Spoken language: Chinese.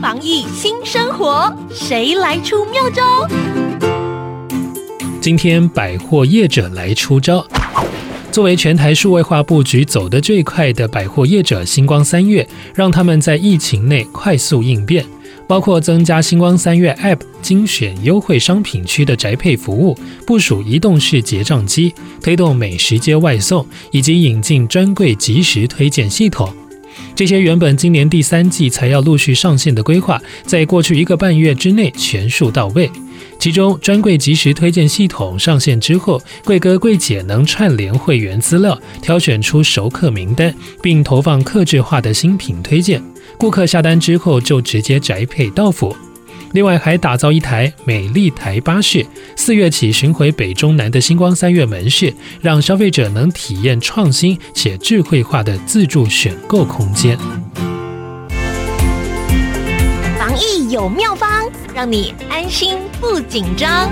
防疫新生活，谁来出妙招？今天百货业者来出招。作为全台数位化布局走得最快的百货业者，星光三月让他们在疫情内快速应变，包括增加星光三月 App 精选优惠商品区的宅配服务，部署移动式结账机，推动美食街外送，以及引进专柜即时推荐系统。这些原本今年第三季才要陆续上线的规划，在过去一个半月之内全数到位。其中，专柜及时推荐系统上线之后，柜哥柜姐能串联会员资料，挑选出熟客名单，并投放客制化的新品推荐。顾客下单之后就直接宅配到府。另外，还打造一台美丽台巴士，四月起巡回北中南的星光三月门市，让消费者能体验创新且智慧化的自助选购空间。防疫有妙方，让你安心不紧张。